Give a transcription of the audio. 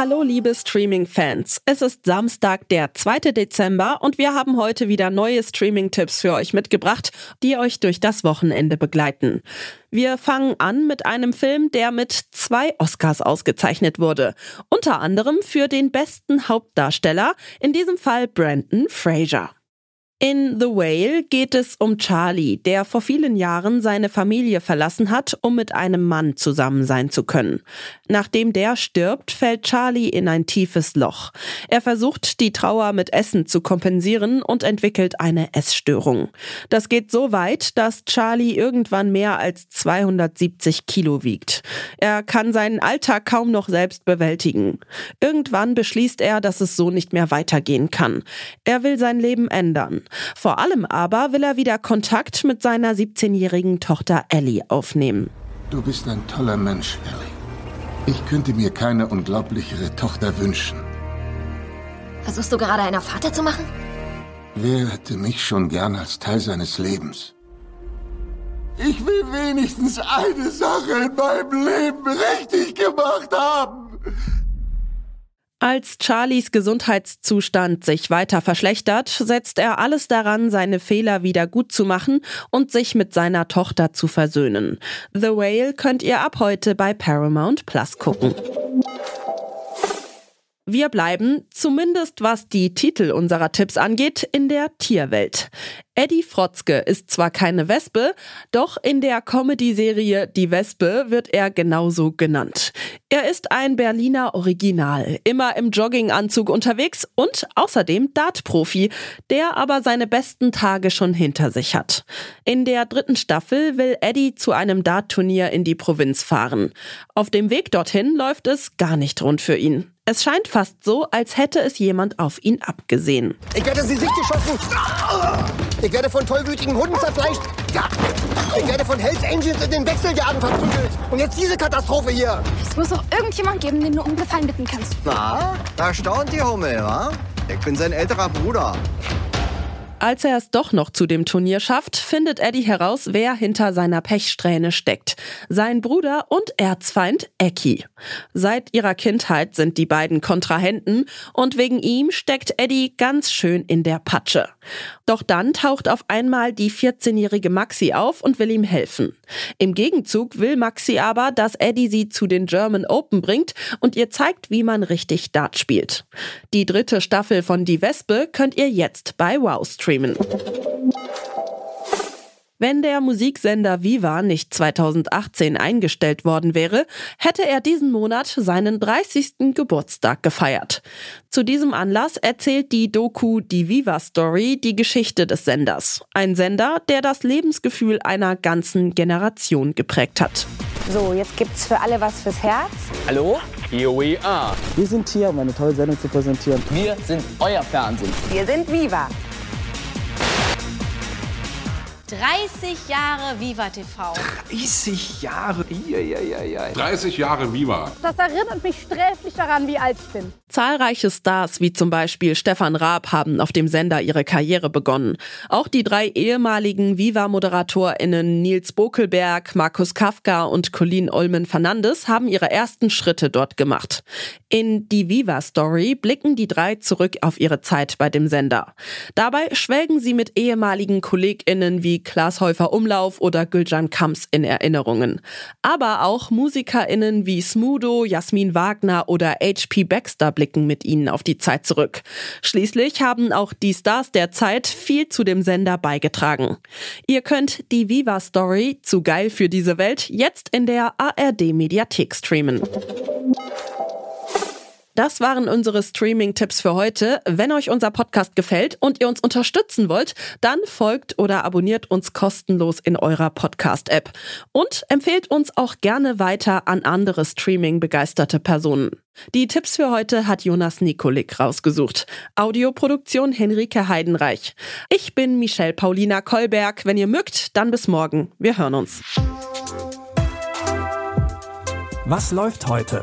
Hallo liebe Streaming-Fans. Es ist Samstag, der 2. Dezember und wir haben heute wieder neue Streaming-Tipps für euch mitgebracht, die euch durch das Wochenende begleiten. Wir fangen an mit einem Film, der mit zwei Oscars ausgezeichnet wurde. Unter anderem für den besten Hauptdarsteller, in diesem Fall Brandon Fraser. In The Whale geht es um Charlie, der vor vielen Jahren seine Familie verlassen hat, um mit einem Mann zusammen sein zu können. Nachdem der stirbt, fällt Charlie in ein tiefes Loch. Er versucht, die Trauer mit Essen zu kompensieren und entwickelt eine Essstörung. Das geht so weit, dass Charlie irgendwann mehr als 270 Kilo wiegt. Er kann seinen Alltag kaum noch selbst bewältigen. Irgendwann beschließt er, dass es so nicht mehr weitergehen kann. Er will sein Leben ändern. Vor allem aber will er wieder Kontakt mit seiner 17-jährigen Tochter Ellie aufnehmen. Du bist ein toller Mensch, Ellie. Ich könnte mir keine unglaublichere Tochter wünschen. Versuchst du gerade einer Vater zu machen? Wer hätte mich schon gern als Teil seines Lebens? Ich will wenigstens eine Sache in meinem Leben richtig gemacht haben. Als Charlies Gesundheitszustand sich weiter verschlechtert, setzt er alles daran, seine Fehler wieder gut zu machen und sich mit seiner Tochter zu versöhnen. The Whale könnt ihr ab heute bei Paramount Plus gucken. Wir bleiben, zumindest was die Titel unserer Tipps angeht, in der Tierwelt. Eddie Frotzke ist zwar keine Wespe, doch in der Comedy-Serie Die Wespe wird er genauso genannt. Er ist ein Berliner Original, immer im Jogginganzug unterwegs und außerdem Dartprofi, der aber seine besten Tage schon hinter sich hat. In der dritten Staffel will Eddie zu einem Dartturnier in die Provinz fahren. Auf dem Weg dorthin läuft es gar nicht rund für ihn. Es scheint fast so, als hätte es jemand auf ihn abgesehen. Ich werde sie sich geschossen. Ich werde von tollwütigen Hunden zerfleischt. Ich werde von Hells Angels in den Wechseljahren verprügelt. Und jetzt diese Katastrophe hier. Es muss doch irgendjemand geben, den du um Gefallen bitten kannst. Na, da staunt die Hummel, wa? Ich bin sein älterer Bruder. Als er es doch noch zu dem Turnier schafft, findet Eddie heraus, wer hinter seiner Pechsträhne steckt. Sein Bruder und Erzfeind Eki. Seit ihrer Kindheit sind die beiden Kontrahenten und wegen ihm steckt Eddie ganz schön in der Patsche. Doch dann taucht auf einmal die 14-jährige Maxi auf und will ihm helfen. Im Gegenzug will Maxi aber, dass Eddie sie zu den German Open bringt und ihr zeigt, wie man richtig Dart spielt. Die dritte Staffel von Die Wespe könnt ihr jetzt bei Wow streamen. Wenn der Musiksender Viva nicht 2018 eingestellt worden wäre, hätte er diesen Monat seinen 30. Geburtstag gefeiert. Zu diesem Anlass erzählt die Doku Die Viva Story die Geschichte des Senders. Ein Sender, der das Lebensgefühl einer ganzen Generation geprägt hat. So, jetzt gibt's für alle was fürs Herz. Hallo? Here we are. Wir sind hier, um eine tolle Sendung zu präsentieren. Wir sind euer Fernsehen. Wir sind Viva. 30 Jahre Viva TV. 30 Jahre? Iiiiiii. 30 Jahre Viva. Das erinnert mich sträflich daran, wie alt ich bin. Zahlreiche Stars wie zum Beispiel Stefan Raab haben auf dem Sender ihre Karriere begonnen. Auch die drei ehemaligen Viva-ModeratorInnen Nils Bokelberg, Markus Kafka und Colleen Olmen-Fernandes haben ihre ersten Schritte dort gemacht. In die Viva-Story blicken die drei zurück auf ihre Zeit bei dem Sender. Dabei schwelgen sie mit ehemaligen KollegInnen Klaas Häufer Umlauf oder Gülcan Kams in Erinnerungen. Aber auch MusikerInnen wie Smudo, Jasmin Wagner oder H.P. Baxter blicken mit ihnen auf die Zeit zurück. Schließlich haben auch die Stars der Zeit viel zu dem Sender beigetragen. Ihr könnt die Viva Story zu geil für diese Welt jetzt in der ARD Mediathek streamen. Das waren unsere Streaming-Tipps für heute. Wenn euch unser Podcast gefällt und ihr uns unterstützen wollt, dann folgt oder abonniert uns kostenlos in eurer Podcast-App. Und empfehlt uns auch gerne weiter an andere Streaming-begeisterte Personen. Die Tipps für heute hat Jonas Nikolik rausgesucht. Audioproduktion Henrike Heidenreich. Ich bin Michelle Paulina Kolberg. Wenn ihr mögt, dann bis morgen. Wir hören uns. Was läuft heute?